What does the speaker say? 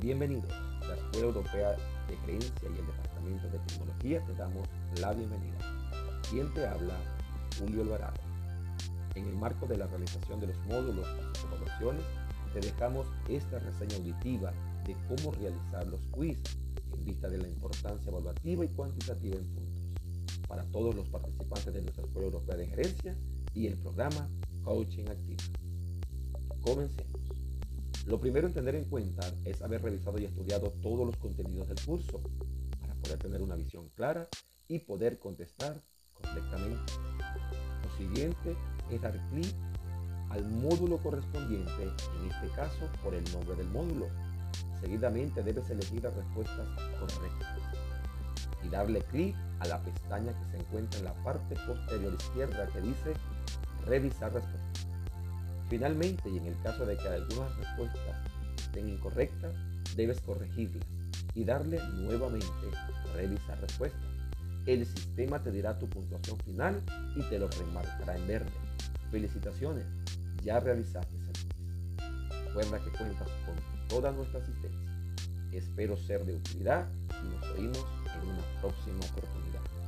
Bienvenidos. La Escuela Europea de Creencia y el Departamento de Tecnología te damos la bienvenida. ¿Quién te habla? Julio Alvarado. En el marco de la realización de los módulos y evaluaciones, te dejamos esta reseña auditiva de cómo realizar los quiz en vista de la importancia evaluativa y cuantitativa en puntos para todos los participantes de nuestra Escuela Europea de Gerencia y el programa Coaching Activo. Comencemos. Lo primero en tener en cuenta es haber revisado y estudiado todos los contenidos del curso para poder tener una visión clara y poder contestar correctamente. Lo siguiente es dar clic al módulo correspondiente, en este caso por el nombre del módulo. Seguidamente debes elegir las respuestas correctas y darle clic a la pestaña que se encuentra en la parte posterior izquierda que dice revisar respuestas. Finalmente, y en el caso de que algunas respuestas estén incorrectas, debes corregirlas y darle nuevamente revisar respuestas. El sistema te dirá tu puntuación final y te lo remarcará en verde. Felicitaciones, ya realizaste el quiz. Recuerda que cuentas con toda nuestra asistencia. Espero ser de utilidad y nos oímos en una próxima oportunidad.